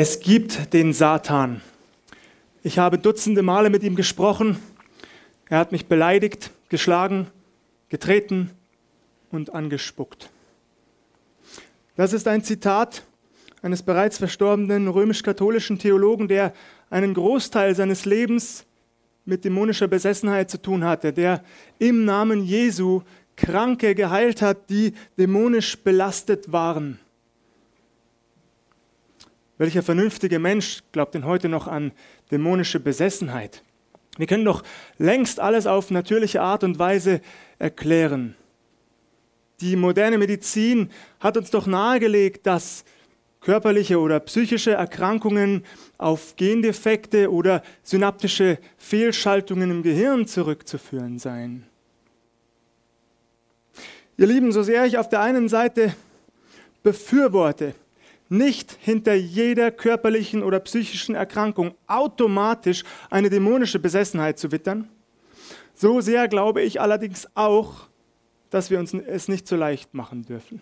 Es gibt den Satan. Ich habe dutzende Male mit ihm gesprochen. Er hat mich beleidigt, geschlagen, getreten und angespuckt. Das ist ein Zitat eines bereits verstorbenen römisch-katholischen Theologen, der einen Großteil seines Lebens mit dämonischer Besessenheit zu tun hatte, der im Namen Jesu Kranke geheilt hat, die dämonisch belastet waren. Welcher vernünftige Mensch glaubt denn heute noch an dämonische Besessenheit? Wir können doch längst alles auf natürliche Art und Weise erklären. Die moderne Medizin hat uns doch nahegelegt, dass körperliche oder psychische Erkrankungen auf Gendefekte oder synaptische Fehlschaltungen im Gehirn zurückzuführen seien. Ihr Lieben, so sehr ich auf der einen Seite befürworte, nicht hinter jeder körperlichen oder psychischen Erkrankung automatisch eine dämonische Besessenheit zu wittern, so sehr glaube ich allerdings auch, dass wir uns es nicht so leicht machen dürfen.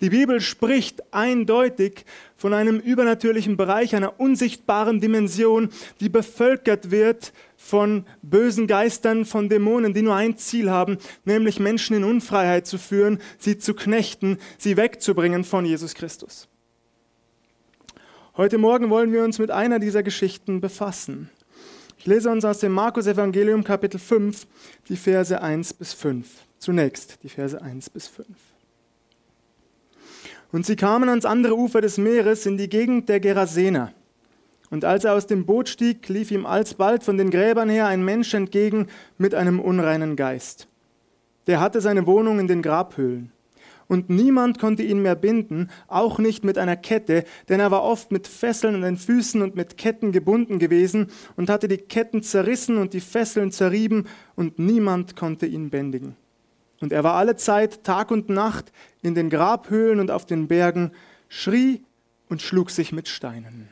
Die Bibel spricht eindeutig von einem übernatürlichen Bereich, einer unsichtbaren Dimension, die bevölkert wird von bösen Geistern, von Dämonen, die nur ein Ziel haben, nämlich Menschen in Unfreiheit zu führen, sie zu knechten, sie wegzubringen von Jesus Christus. Heute Morgen wollen wir uns mit einer dieser Geschichten befassen. Ich lese uns aus dem Markus Evangelium Kapitel 5 die Verse 1 bis 5. Zunächst die Verse 1 bis 5. Und sie kamen ans andere Ufer des Meeres in die Gegend der Gerasener. Und als er aus dem Boot stieg, lief ihm alsbald von den Gräbern her ein Mensch entgegen mit einem unreinen Geist. Der hatte seine Wohnung in den Grabhöhlen. Und niemand konnte ihn mehr binden, auch nicht mit einer Kette, denn er war oft mit Fesseln an den Füßen und mit Ketten gebunden gewesen und hatte die Ketten zerrissen und die Fesseln zerrieben, und niemand konnte ihn bändigen. Und er war alle Zeit, Tag und Nacht, in den Grabhöhlen und auf den Bergen, schrie und schlug sich mit Steinen.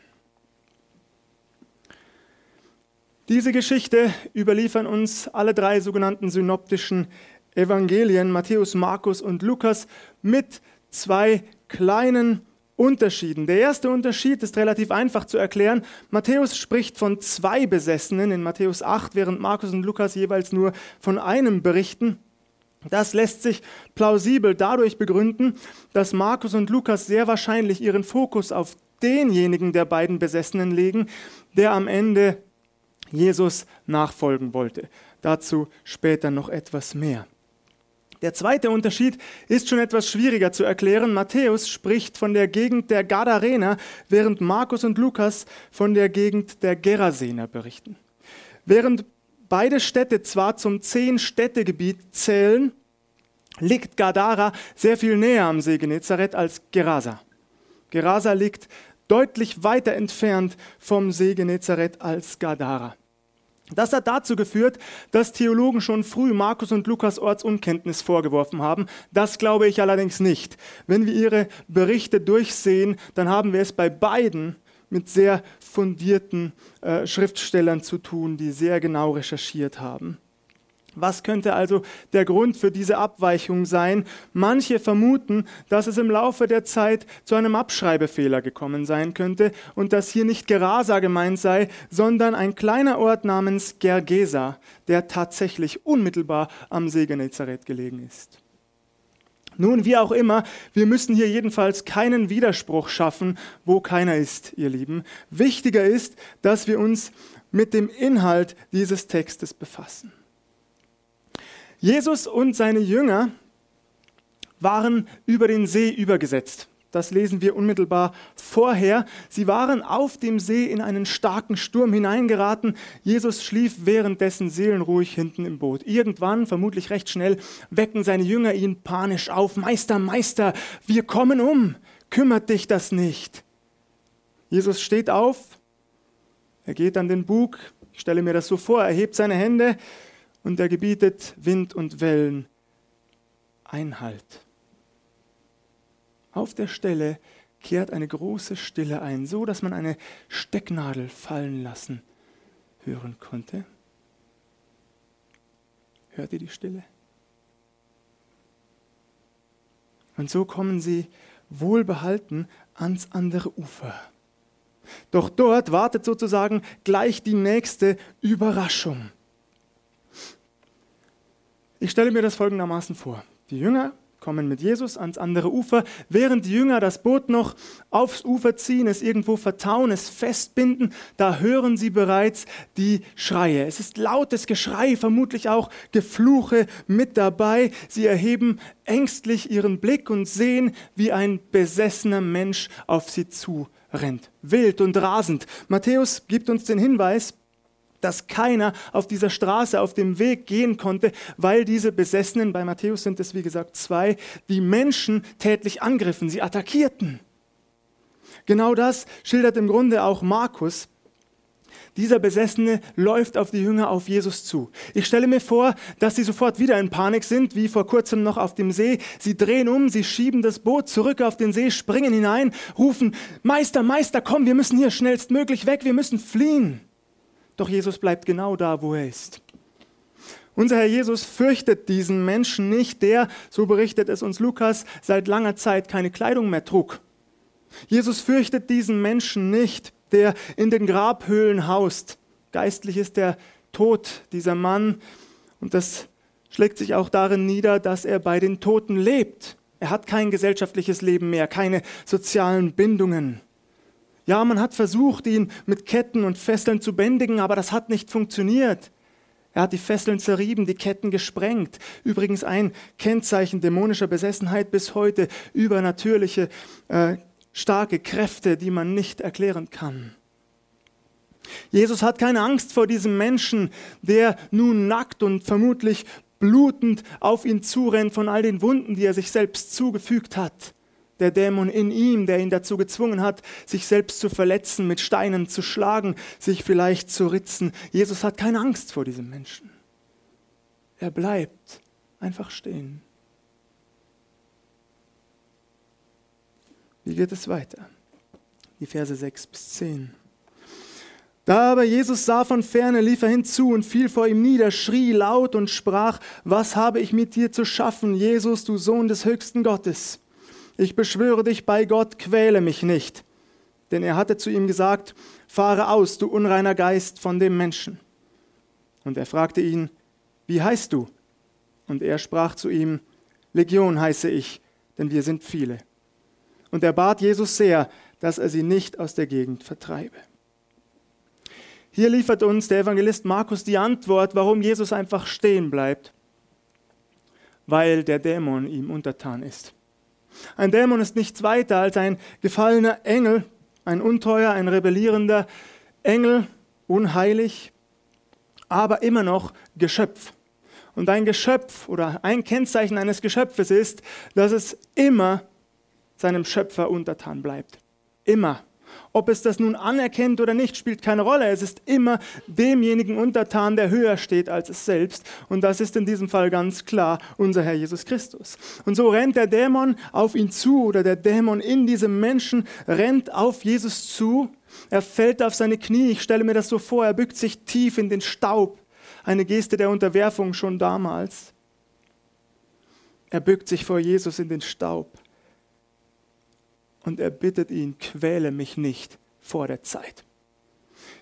Diese Geschichte überliefern uns alle drei sogenannten synoptischen Evangelien, Matthäus, Markus und Lukas, mit zwei kleinen Unterschieden. Der erste Unterschied ist relativ einfach zu erklären. Matthäus spricht von zwei Besessenen in Matthäus 8, während Markus und Lukas jeweils nur von einem berichten. Das lässt sich plausibel dadurch begründen, dass Markus und Lukas sehr wahrscheinlich ihren Fokus auf denjenigen der beiden Besessenen legen, der am Ende Jesus nachfolgen wollte. Dazu später noch etwas mehr. Der zweite Unterschied ist schon etwas schwieriger zu erklären. Matthäus spricht von der Gegend der Gadarener, während Markus und Lukas von der Gegend der Gerasener berichten. Während beide Städte zwar zum Zehn-Städtegebiet zählen, liegt Gadara sehr viel näher am See Genezareth als Gerasa. Gerasa liegt deutlich weiter entfernt vom See Genezareth als Gadara. Das hat dazu geführt, dass Theologen schon früh Markus und Lukas Ortsunkenntnis vorgeworfen haben. Das glaube ich allerdings nicht. Wenn wir ihre Berichte durchsehen, dann haben wir es bei beiden mit sehr fundierten äh, Schriftstellern zu tun, die sehr genau recherchiert haben. Was könnte also der Grund für diese Abweichung sein? Manche vermuten, dass es im Laufe der Zeit zu einem Abschreibefehler gekommen sein könnte und dass hier nicht Gerasa gemeint sei, sondern ein kleiner Ort namens Gergesa, der tatsächlich unmittelbar am See Genezareth gelegen ist. Nun, wie auch immer, wir müssen hier jedenfalls keinen Widerspruch schaffen, wo keiner ist, ihr Lieben. Wichtiger ist, dass wir uns mit dem Inhalt dieses Textes befassen. Jesus und seine Jünger waren über den See übergesetzt. Das lesen wir unmittelbar vorher. Sie waren auf dem See in einen starken Sturm hineingeraten. Jesus schlief währenddessen seelenruhig hinten im Boot. Irgendwann, vermutlich recht schnell, wecken seine Jünger ihn panisch auf. Meister, Meister, wir kommen um. Kümmert dich das nicht. Jesus steht auf. Er geht an den Bug. Ich stelle mir das so vor. Er hebt seine Hände und er gebietet Wind und Wellen Einhalt. Auf der Stelle kehrt eine große Stille ein, so dass man eine Stecknadel fallen lassen hören konnte. Hört ihr die Stille? Und so kommen sie wohlbehalten ans andere Ufer. Doch dort wartet sozusagen gleich die nächste Überraschung. Ich stelle mir das folgendermaßen vor. Die Jünger kommen mit Jesus ans andere Ufer, während die Jünger das Boot noch aufs Ufer ziehen, es irgendwo vertauen, es festbinden, da hören sie bereits die Schreie. Es ist lautes Geschrei, vermutlich auch Gefluche mit dabei. Sie erheben ängstlich ihren Blick und sehen, wie ein besessener Mensch auf sie zurennt. Wild und rasend. Matthäus gibt uns den Hinweis, dass keiner auf dieser Straße, auf dem Weg gehen konnte, weil diese Besessenen, bei Matthäus sind es wie gesagt zwei, die Menschen tätlich angriffen, sie attackierten. Genau das schildert im Grunde auch Markus. Dieser Besessene läuft auf die Jünger auf Jesus zu. Ich stelle mir vor, dass sie sofort wieder in Panik sind, wie vor kurzem noch auf dem See. Sie drehen um, sie schieben das Boot zurück auf den See, springen hinein, rufen, Meister, Meister, komm, wir müssen hier schnellstmöglich weg, wir müssen fliehen. Doch Jesus bleibt genau da, wo er ist. Unser Herr Jesus fürchtet diesen Menschen nicht, der, so berichtet es uns Lukas, seit langer Zeit keine Kleidung mehr trug. Jesus fürchtet diesen Menschen nicht, der in den Grabhöhlen haust. Geistlich ist der Tod dieser Mann und das schlägt sich auch darin nieder, dass er bei den Toten lebt. Er hat kein gesellschaftliches Leben mehr, keine sozialen Bindungen. Ja, man hat versucht, ihn mit Ketten und Fesseln zu bändigen, aber das hat nicht funktioniert. Er hat die Fesseln zerrieben, die Ketten gesprengt. Übrigens ein Kennzeichen dämonischer Besessenheit bis heute, übernatürliche, äh, starke Kräfte, die man nicht erklären kann. Jesus hat keine Angst vor diesem Menschen, der nun nackt und vermutlich blutend auf ihn zurennt von all den Wunden, die er sich selbst zugefügt hat der Dämon in ihm, der ihn dazu gezwungen hat, sich selbst zu verletzen, mit Steinen zu schlagen, sich vielleicht zu ritzen. Jesus hat keine Angst vor diesem Menschen. Er bleibt einfach stehen. Wie geht es weiter? Die Verse 6 bis 10. Da aber Jesus sah von ferne, lief er hinzu und fiel vor ihm nieder, schrie laut und sprach, was habe ich mit dir zu schaffen, Jesus, du Sohn des höchsten Gottes? Ich beschwöre dich bei Gott, quäle mich nicht. Denn er hatte zu ihm gesagt, fahre aus, du unreiner Geist von dem Menschen. Und er fragte ihn, wie heißt du? Und er sprach zu ihm, Legion heiße ich, denn wir sind viele. Und er bat Jesus sehr, dass er sie nicht aus der Gegend vertreibe. Hier liefert uns der Evangelist Markus die Antwort, warum Jesus einfach stehen bleibt, weil der Dämon ihm untertan ist. Ein Dämon ist nichts weiter als ein gefallener Engel, ein unteuer, ein rebellierender Engel, unheilig, aber immer noch Geschöpf. Und ein Geschöpf oder ein Kennzeichen eines Geschöpfes ist, dass es immer seinem Schöpfer untertan bleibt. Immer. Ob es das nun anerkennt oder nicht, spielt keine Rolle. Es ist immer demjenigen untertan, der höher steht als es selbst. Und das ist in diesem Fall ganz klar unser Herr Jesus Christus. Und so rennt der Dämon auf ihn zu oder der Dämon in diesem Menschen rennt auf Jesus zu. Er fällt auf seine Knie. Ich stelle mir das so vor. Er bückt sich tief in den Staub. Eine Geste der Unterwerfung schon damals. Er bückt sich vor Jesus in den Staub und er bittet ihn, quäle mich nicht vor der Zeit.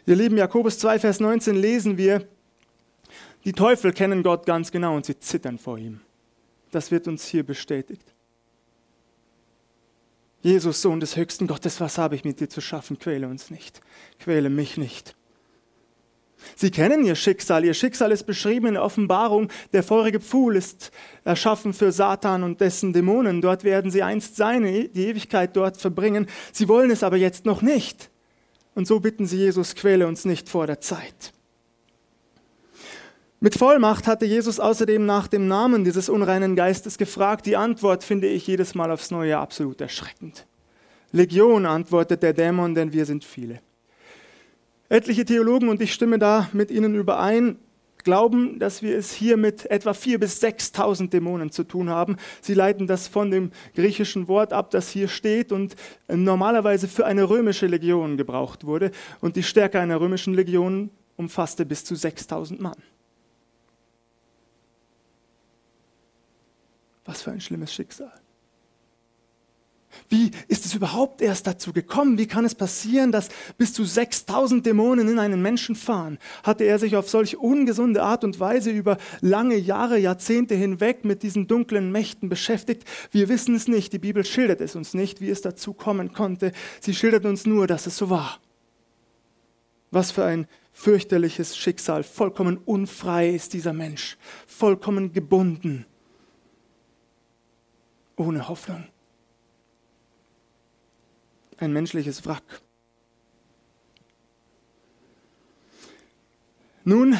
Ihr lieben Jakobus 2, Vers 19 lesen wir, die Teufel kennen Gott ganz genau und sie zittern vor ihm. Das wird uns hier bestätigt. Jesus, Sohn des höchsten Gottes, was habe ich mit dir zu schaffen? Quäle uns nicht, quäle mich nicht. Sie kennen ihr Schicksal. Ihr Schicksal ist beschrieben in der Offenbarung. Der feurige Pfuhl ist erschaffen für Satan und dessen Dämonen. Dort werden sie einst sein, die Ewigkeit dort verbringen. Sie wollen es aber jetzt noch nicht. Und so bitten sie Jesus, quäle uns nicht vor der Zeit. Mit Vollmacht hatte Jesus außerdem nach dem Namen dieses unreinen Geistes gefragt. Die Antwort finde ich jedes Mal aufs Neue absolut erschreckend. Legion antwortet der Dämon, denn wir sind viele. Etliche Theologen, und ich stimme da mit ihnen überein, glauben, dass wir es hier mit etwa 4.000 bis 6.000 Dämonen zu tun haben. Sie leiten das von dem griechischen Wort ab, das hier steht und normalerweise für eine römische Legion gebraucht wurde. Und die Stärke einer römischen Legion umfasste bis zu 6.000 Mann. Was für ein schlimmes Schicksal. Wie ist es überhaupt erst dazu gekommen? Wie kann es passieren, dass bis zu 6000 Dämonen in einen Menschen fahren? Hatte er sich auf solch ungesunde Art und Weise über lange Jahre, Jahrzehnte hinweg mit diesen dunklen Mächten beschäftigt? Wir wissen es nicht. Die Bibel schildert es uns nicht, wie es dazu kommen konnte. Sie schildert uns nur, dass es so war. Was für ein fürchterliches Schicksal. Vollkommen unfrei ist dieser Mensch. Vollkommen gebunden. Ohne Hoffnung ein menschliches Wrack. Nun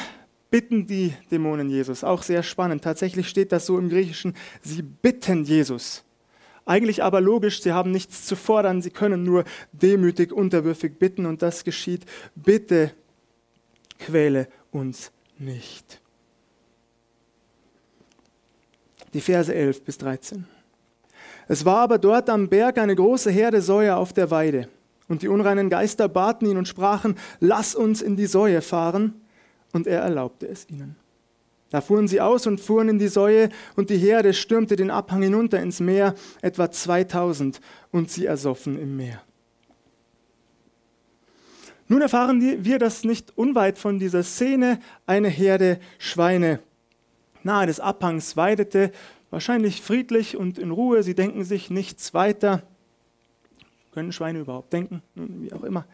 bitten die Dämonen Jesus, auch sehr spannend. Tatsächlich steht das so im Griechischen, sie bitten Jesus. Eigentlich aber logisch, sie haben nichts zu fordern, sie können nur demütig, unterwürfig bitten und das geschieht. Bitte quäle uns nicht. Die Verse 11 bis 13. Es war aber dort am Berg eine große Herde Säue auf der Weide. Und die unreinen Geister baten ihn und sprachen, lass uns in die Säue fahren. Und er erlaubte es ihnen. Da fuhren sie aus und fuhren in die Säue, und die Herde stürmte den Abhang hinunter ins Meer, etwa 2000, und sie ersoffen im Meer. Nun erfahren wir, dass nicht unweit von dieser Szene eine Herde Schweine nahe des Abhangs weidete wahrscheinlich friedlich und in Ruhe. Sie denken sich nichts weiter. Können Schweine überhaupt denken? Wie auch immer.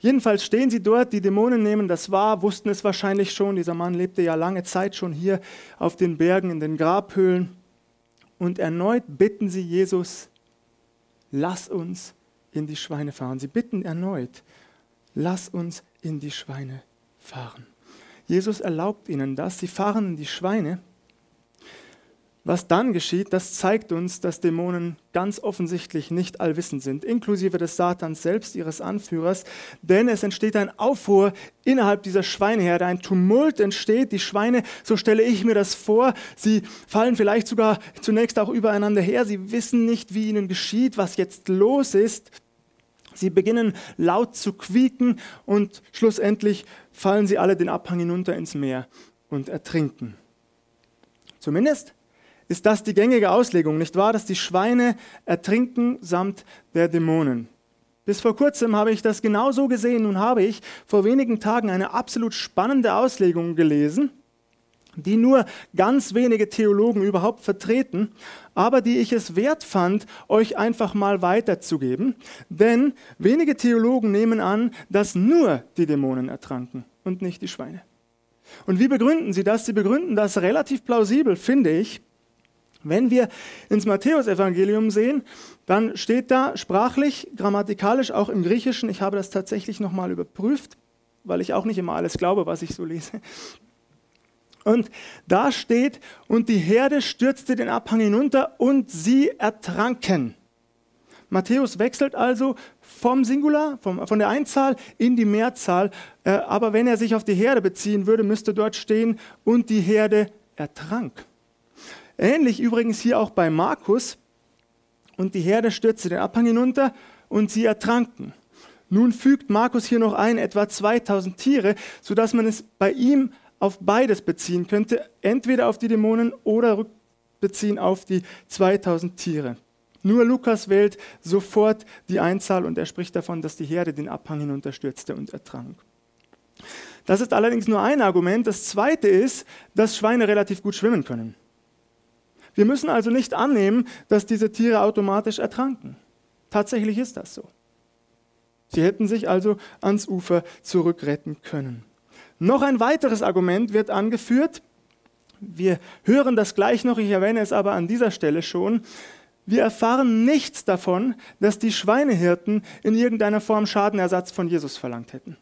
Jedenfalls stehen sie dort, die Dämonen nehmen das wahr, wussten es wahrscheinlich schon. Dieser Mann lebte ja lange Zeit schon hier auf den Bergen, in den Grabhöhlen. Und erneut bitten sie Jesus, lass uns in die Schweine fahren. Sie bitten erneut, lass uns in die Schweine fahren. Jesus erlaubt ihnen das. Sie fahren in die Schweine. Was dann geschieht, das zeigt uns, dass Dämonen ganz offensichtlich nicht allwissend sind, inklusive des Satans selbst, ihres Anführers, denn es entsteht ein Aufruhr innerhalb dieser Schweineherde, ein Tumult entsteht, die Schweine, so stelle ich mir das vor, sie fallen vielleicht sogar zunächst auch übereinander her, sie wissen nicht, wie ihnen geschieht, was jetzt los ist, sie beginnen laut zu quieken und schlussendlich fallen sie alle den Abhang hinunter ins Meer und ertrinken. Zumindest ist das die gängige Auslegung, nicht wahr? Dass die Schweine ertrinken samt der Dämonen. Bis vor kurzem habe ich das genauso gesehen. Nun habe ich vor wenigen Tagen eine absolut spannende Auslegung gelesen, die nur ganz wenige Theologen überhaupt vertreten, aber die ich es wert fand, euch einfach mal weiterzugeben. Denn wenige Theologen nehmen an, dass nur die Dämonen ertranken und nicht die Schweine. Und wie begründen sie das? Sie begründen das relativ plausibel, finde ich. Wenn wir ins Matthäusevangelium sehen, dann steht da sprachlich, grammatikalisch, auch im Griechischen, ich habe das tatsächlich nochmal überprüft, weil ich auch nicht immer alles glaube, was ich so lese. Und da steht, und die Herde stürzte den Abhang hinunter und sie ertranken. Matthäus wechselt also vom Singular, vom, von der Einzahl in die Mehrzahl. Äh, aber wenn er sich auf die Herde beziehen würde, müsste dort stehen, und die Herde ertrank. Ähnlich übrigens hier auch bei Markus. Und die Herde stürzte den Abhang hinunter und sie ertranken. Nun fügt Markus hier noch ein, etwa 2000 Tiere, sodass man es bei ihm auf beides beziehen könnte, entweder auf die Dämonen oder rückbeziehen auf die 2000 Tiere. Nur Lukas wählt sofort die Einzahl und er spricht davon, dass die Herde den Abhang hinunterstürzte und ertrank. Das ist allerdings nur ein Argument. Das zweite ist, dass Schweine relativ gut schwimmen können. Wir müssen also nicht annehmen, dass diese Tiere automatisch ertranken. Tatsächlich ist das so. Sie hätten sich also ans Ufer zurückretten können. Noch ein weiteres Argument wird angeführt. Wir hören das gleich noch, ich erwähne es aber an dieser Stelle schon. Wir erfahren nichts davon, dass die Schweinehirten in irgendeiner Form Schadenersatz von Jesus verlangt hätten.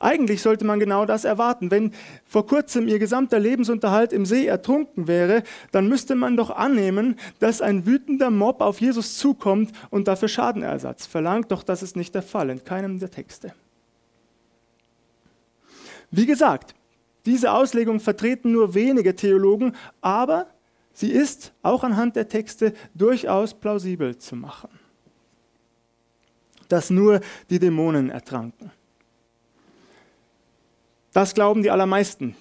Eigentlich sollte man genau das erwarten. Wenn vor kurzem ihr gesamter Lebensunterhalt im See ertrunken wäre, dann müsste man doch annehmen, dass ein wütender Mob auf Jesus zukommt und dafür Schadenersatz verlangt. Doch das ist nicht der Fall in keinem der Texte. Wie gesagt, diese Auslegung vertreten nur wenige Theologen, aber sie ist auch anhand der Texte durchaus plausibel zu machen. Dass nur die Dämonen ertranken. Das glauben die allermeisten.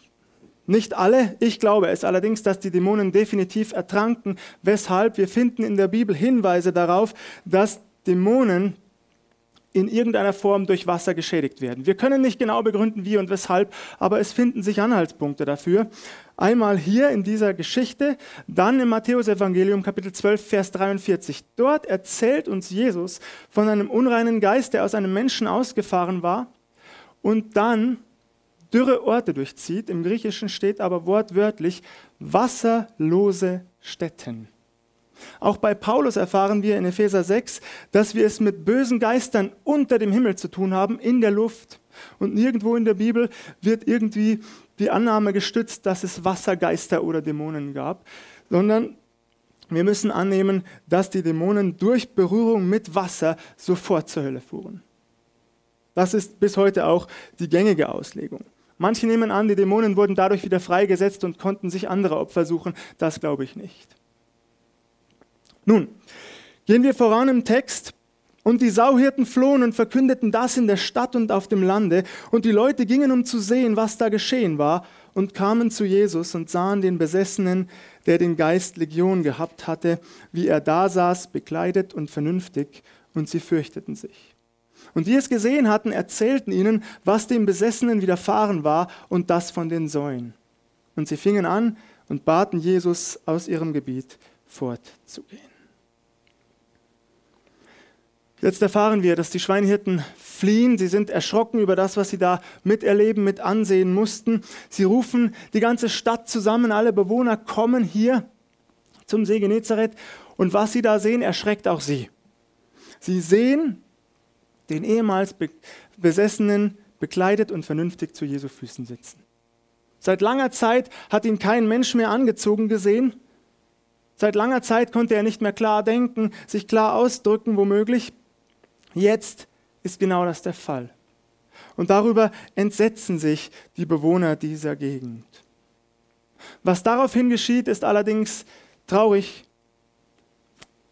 Nicht alle, ich glaube es allerdings, dass die Dämonen definitiv ertranken, weshalb wir finden in der Bibel Hinweise darauf, dass Dämonen in irgendeiner Form durch Wasser geschädigt werden. Wir können nicht genau begründen, wie und weshalb, aber es finden sich Anhaltspunkte dafür. Einmal hier in dieser Geschichte, dann im Matthäusevangelium Kapitel 12, Vers 43. Dort erzählt uns Jesus von einem unreinen Geist, der aus einem Menschen ausgefahren war und dann dürre Orte durchzieht. Im Griechischen steht aber wortwörtlich wasserlose Städten. Auch bei Paulus erfahren wir in Epheser 6, dass wir es mit bösen Geistern unter dem Himmel zu tun haben, in der Luft. Und nirgendwo in der Bibel wird irgendwie die Annahme gestützt, dass es Wassergeister oder Dämonen gab, sondern wir müssen annehmen, dass die Dämonen durch Berührung mit Wasser sofort zur Hölle fuhren. Das ist bis heute auch die gängige Auslegung. Manche nehmen an, die Dämonen wurden dadurch wieder freigesetzt und konnten sich andere Opfer suchen. Das glaube ich nicht. Nun, gehen wir voran im Text. Und die Sauhirten flohen und verkündeten das in der Stadt und auf dem Lande. Und die Leute gingen, um zu sehen, was da geschehen war, und kamen zu Jesus und sahen den Besessenen, der den Geist Legion gehabt hatte, wie er da saß, bekleidet und vernünftig, und sie fürchteten sich. Und die es gesehen hatten, erzählten ihnen, was dem Besessenen widerfahren war und das von den Säuen. Und sie fingen an und baten Jesus, aus ihrem Gebiet fortzugehen. Jetzt erfahren wir, dass die Schweinhirten fliehen. Sie sind erschrocken über das, was sie da miterleben, mit ansehen mussten. Sie rufen die ganze Stadt zusammen. Alle Bewohner kommen hier zum See Genezareth. Und was sie da sehen, erschreckt auch sie. Sie sehen den ehemals Besessenen bekleidet und vernünftig zu Jesu Füßen sitzen. Seit langer Zeit hat ihn kein Mensch mehr angezogen gesehen. Seit langer Zeit konnte er nicht mehr klar denken, sich klar ausdrücken, womöglich. Jetzt ist genau das der Fall. Und darüber entsetzen sich die Bewohner dieser Gegend. Was daraufhin geschieht, ist allerdings traurig,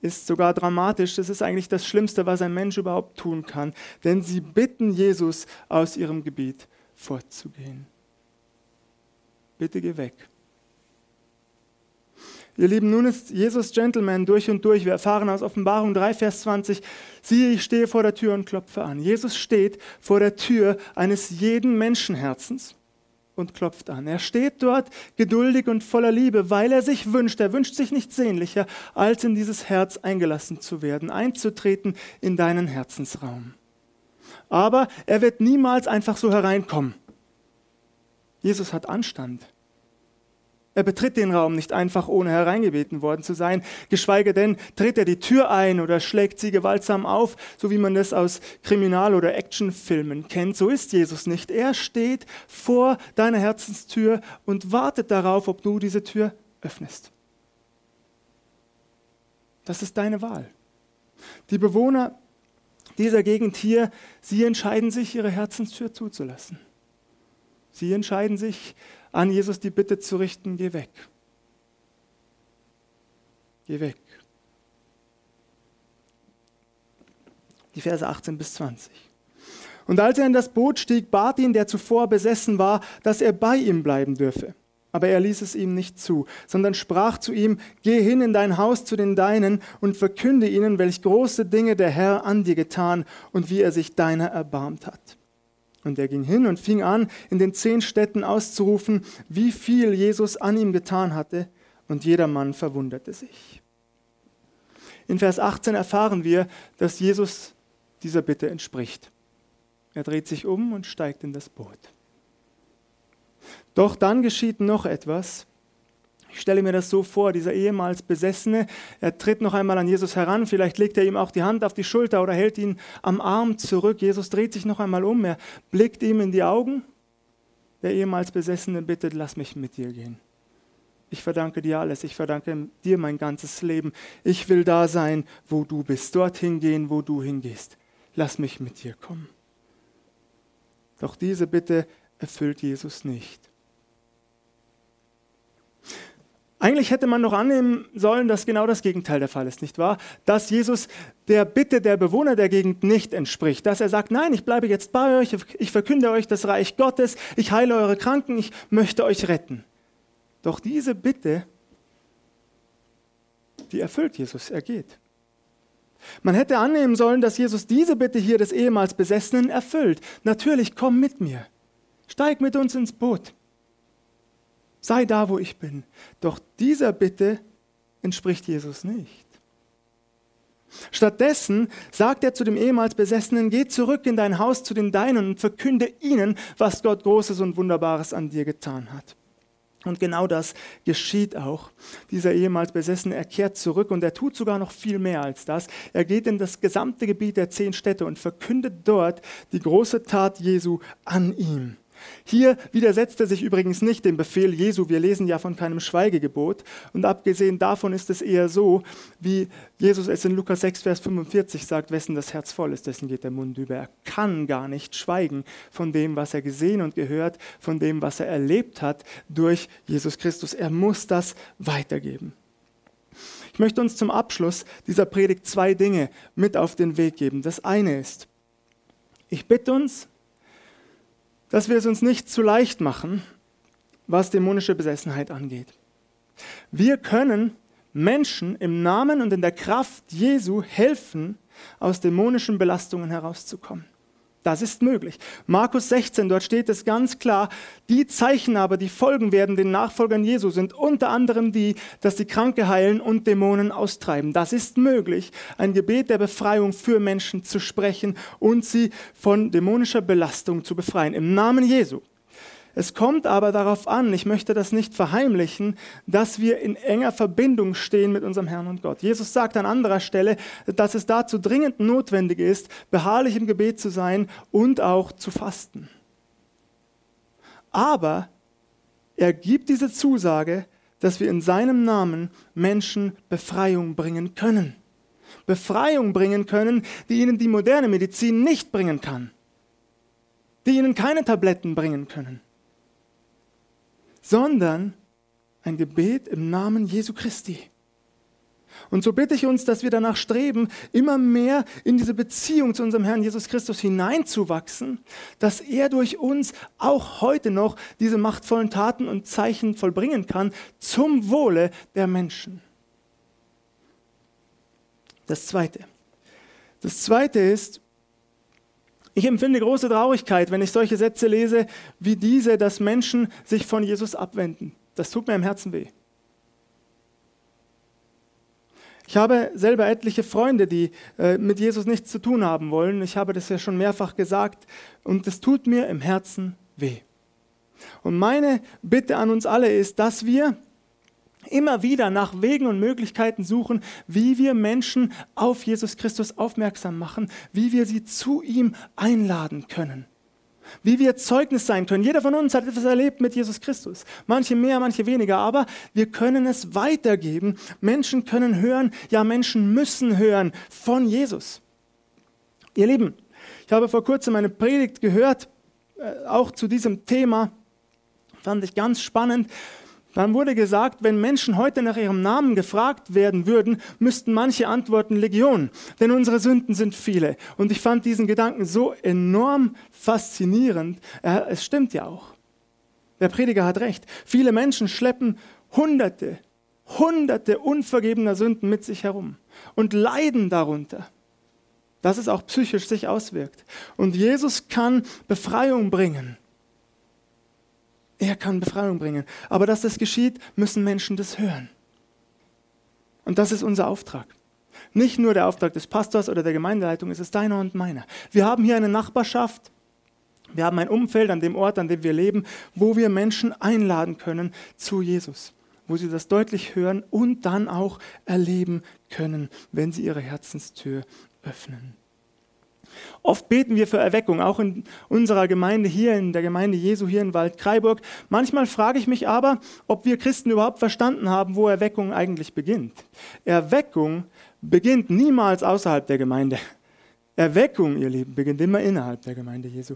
ist sogar dramatisch. Das ist eigentlich das Schlimmste, was ein Mensch überhaupt tun kann. Denn sie bitten Jesus, aus ihrem Gebiet fortzugehen. Bitte geh weg. Ihr Lieben, nun ist Jesus Gentleman durch und durch. Wir erfahren aus Offenbarung 3, Vers 20, siehe, ich stehe vor der Tür und klopfe an. Jesus steht vor der Tür eines jeden Menschenherzens und klopft an. Er steht dort geduldig und voller Liebe, weil er sich wünscht, er wünscht sich nichts sehnlicher, als in dieses Herz eingelassen zu werden, einzutreten in deinen Herzensraum. Aber er wird niemals einfach so hereinkommen. Jesus hat Anstand. Er betritt den Raum nicht einfach, ohne hereingebeten worden zu sein, geschweige denn tritt er die Tür ein oder schlägt sie gewaltsam auf, so wie man das aus Kriminal- oder Actionfilmen kennt. So ist Jesus nicht. Er steht vor deiner Herzenstür und wartet darauf, ob du diese Tür öffnest. Das ist deine Wahl. Die Bewohner dieser Gegend hier, sie entscheiden sich, ihre Herzenstür zuzulassen. Sie entscheiden sich, an Jesus die Bitte zu richten, geh weg. Geh weg. Die Verse 18 bis 20. Und als er in das Boot stieg, bat ihn, der zuvor besessen war, dass er bei ihm bleiben dürfe. Aber er ließ es ihm nicht zu, sondern sprach zu ihm, Geh hin in dein Haus zu den Deinen und verkünde ihnen, welch große Dinge der Herr an dir getan und wie er sich deiner erbarmt hat. Und er ging hin und fing an, in den zehn Städten auszurufen, wie viel Jesus an ihm getan hatte, und jedermann verwunderte sich. In Vers 18 erfahren wir, dass Jesus dieser Bitte entspricht. Er dreht sich um und steigt in das Boot. Doch dann geschieht noch etwas, ich stelle mir das so vor, dieser ehemals Besessene, er tritt noch einmal an Jesus heran, vielleicht legt er ihm auch die Hand auf die Schulter oder hält ihn am Arm zurück. Jesus dreht sich noch einmal um, er blickt ihm in die Augen. Der ehemals Besessene bittet, lass mich mit dir gehen. Ich verdanke dir alles, ich verdanke dir mein ganzes Leben. Ich will da sein, wo du bist, dorthin gehen, wo du hingehst. Lass mich mit dir kommen. Doch diese Bitte erfüllt Jesus nicht. Eigentlich hätte man noch annehmen sollen, dass genau das Gegenteil der Fall ist, nicht wahr? Dass Jesus der Bitte der Bewohner der Gegend nicht entspricht. Dass er sagt, nein, ich bleibe jetzt bei euch, ich verkünde euch das Reich Gottes, ich heile eure Kranken, ich möchte euch retten. Doch diese Bitte, die erfüllt Jesus, er geht. Man hätte annehmen sollen, dass Jesus diese Bitte hier des ehemals Besessenen erfüllt. Natürlich, komm mit mir. Steig mit uns ins Boot sei da, wo ich bin. Doch dieser Bitte entspricht Jesus nicht. Stattdessen sagt er zu dem ehemals Besessenen, geh zurück in dein Haus zu den Deinen und verkünde ihnen, was Gott Großes und Wunderbares an dir getan hat. Und genau das geschieht auch. Dieser ehemals Besessene, er kehrt zurück und er tut sogar noch viel mehr als das. Er geht in das gesamte Gebiet der zehn Städte und verkündet dort die große Tat Jesu an ihm. Hier widersetzt er sich übrigens nicht dem Befehl Jesu. Wir lesen ja von keinem Schweigegebot. Und abgesehen davon ist es eher so, wie Jesus es in Lukas 6, Vers 45 sagt, wessen das Herz voll ist, dessen geht der Mund über. Er kann gar nicht schweigen von dem, was er gesehen und gehört, von dem, was er erlebt hat durch Jesus Christus. Er muss das weitergeben. Ich möchte uns zum Abschluss dieser Predigt zwei Dinge mit auf den Weg geben. Das eine ist, ich bitte uns, dass wir es uns nicht zu leicht machen, was dämonische Besessenheit angeht. Wir können Menschen im Namen und in der Kraft Jesu helfen, aus dämonischen Belastungen herauszukommen. Das ist möglich. Markus 16, dort steht es ganz klar, die Zeichen aber, die folgen werden den Nachfolgern Jesu, sind unter anderem die, dass die Kranke heilen und Dämonen austreiben. Das ist möglich, ein Gebet der Befreiung für Menschen zu sprechen und sie von dämonischer Belastung zu befreien. Im Namen Jesu. Es kommt aber darauf an, ich möchte das nicht verheimlichen, dass wir in enger Verbindung stehen mit unserem Herrn und Gott. Jesus sagt an anderer Stelle, dass es dazu dringend notwendig ist, beharrlich im Gebet zu sein und auch zu fasten. Aber er gibt diese Zusage, dass wir in seinem Namen Menschen Befreiung bringen können. Befreiung bringen können, die ihnen die moderne Medizin nicht bringen kann, die ihnen keine Tabletten bringen können sondern ein Gebet im Namen Jesu Christi. Und so bitte ich uns, dass wir danach streben, immer mehr in diese Beziehung zu unserem Herrn Jesus Christus hineinzuwachsen, dass er durch uns auch heute noch diese machtvollen Taten und Zeichen vollbringen kann zum Wohle der Menschen. Das Zweite. Das Zweite ist, ich empfinde große Traurigkeit, wenn ich solche Sätze lese wie diese, dass Menschen sich von Jesus abwenden. Das tut mir im Herzen weh. Ich habe selber etliche Freunde, die äh, mit Jesus nichts zu tun haben wollen. Ich habe das ja schon mehrfach gesagt und es tut mir im Herzen weh. Und meine Bitte an uns alle ist, dass wir immer wieder nach Wegen und Möglichkeiten suchen, wie wir Menschen auf Jesus Christus aufmerksam machen, wie wir sie zu ihm einladen können. Wie wir Zeugnis sein können. Jeder von uns hat etwas erlebt mit Jesus Christus. Manche mehr, manche weniger. Aber wir können es weitergeben. Menschen können hören. Ja, Menschen müssen hören von Jesus. Ihr Lieben, ich habe vor kurzem eine Predigt gehört, äh, auch zu diesem Thema. Fand ich ganz spannend. Dann wurde gesagt, wenn Menschen heute nach ihrem Namen gefragt werden würden, müssten manche antworten Legion, denn unsere Sünden sind viele. Und ich fand diesen Gedanken so enorm faszinierend. Es stimmt ja auch. Der Prediger hat recht. Viele Menschen schleppen Hunderte, Hunderte unvergebener Sünden mit sich herum und leiden darunter dass es auch psychisch sich auswirkt. Und Jesus kann Befreiung bringen. Er kann Befreiung bringen. Aber dass das geschieht, müssen Menschen das hören. Und das ist unser Auftrag. Nicht nur der Auftrag des Pastors oder der Gemeindeleitung, es ist deiner und meiner. Wir haben hier eine Nachbarschaft, wir haben ein Umfeld an dem Ort, an dem wir leben, wo wir Menschen einladen können zu Jesus, wo sie das deutlich hören und dann auch erleben können, wenn sie ihre Herzenstür öffnen. Oft beten wir für Erweckung, auch in unserer Gemeinde hier, in der Gemeinde Jesu hier in Waldkraiburg. Manchmal frage ich mich aber, ob wir Christen überhaupt verstanden haben, wo Erweckung eigentlich beginnt. Erweckung beginnt niemals außerhalb der Gemeinde. Erweckung, ihr Lieben, beginnt immer innerhalb der Gemeinde Jesu.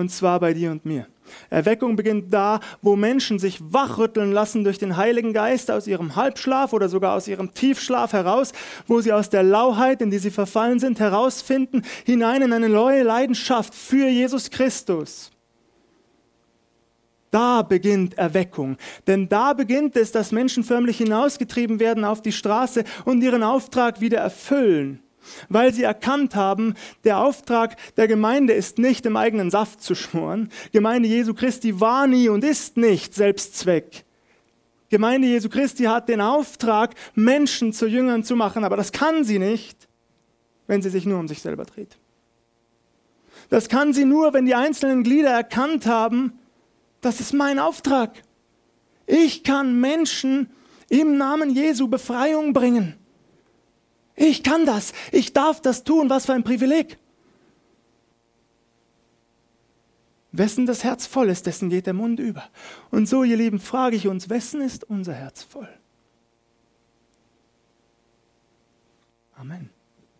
Und zwar bei dir und mir. Erweckung beginnt da, wo Menschen sich wachrütteln lassen durch den Heiligen Geist aus ihrem Halbschlaf oder sogar aus ihrem Tiefschlaf heraus, wo sie aus der Lauheit, in die sie verfallen sind, herausfinden, hinein in eine neue Leidenschaft für Jesus Christus. Da beginnt Erweckung. Denn da beginnt es, dass Menschen förmlich hinausgetrieben werden auf die Straße und ihren Auftrag wieder erfüllen weil sie erkannt haben, der Auftrag der Gemeinde ist nicht im eigenen Saft zu schmoren. Gemeinde Jesu Christi war nie und ist nicht Selbstzweck. Gemeinde Jesu Christi hat den Auftrag, Menschen zu Jüngern zu machen, aber das kann sie nicht, wenn sie sich nur um sich selber dreht. Das kann sie nur, wenn die einzelnen Glieder erkannt haben, das ist mein Auftrag. Ich kann Menschen im Namen Jesu Befreiung bringen. Ich kann das. Ich darf das tun. Was für ein Privileg. Wessen das Herz voll ist, dessen geht der Mund über. Und so, ihr Lieben, frage ich uns, wessen ist unser Herz voll? Amen.